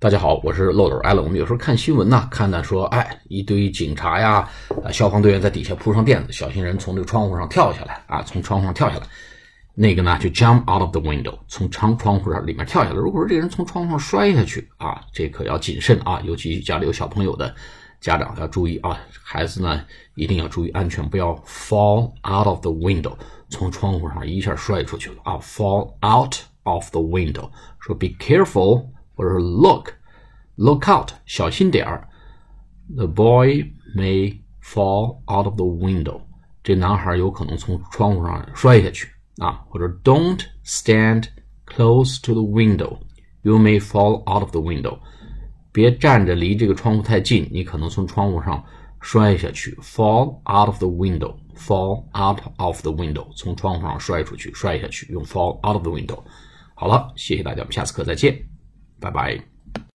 大家好，我是漏斗艾伦。我们有时候看新闻呢，看到说，哎，一堆警察呀，啊，消防队员在底下铺上垫子，小心人从这个窗户上跳下来啊，从窗户上跳下来。那个呢，就 jump out of the window，从窗窗户上里面跳下来。如果说这个人从窗户上摔下去啊，这可要谨慎啊，尤其家里有小朋友的家长要注意啊，孩子呢一定要注意安全，不要 fall out of the window，从窗户上一下摔出去了啊，fall out of the window。说 be careful。或者是 look look out，小心点儿。The boy may fall out of the window，这男孩有可能从窗户上摔下去啊。或者 Don't stand close to the window，you may fall out of the window。别站着离这个窗户太近，你可能从窗户上摔下去。Fall out of the window，fall out of the window，从窗户上摔出去，摔下去，用 fall out of the window。好了，谢谢大家，我们下次课再见。 拜拜。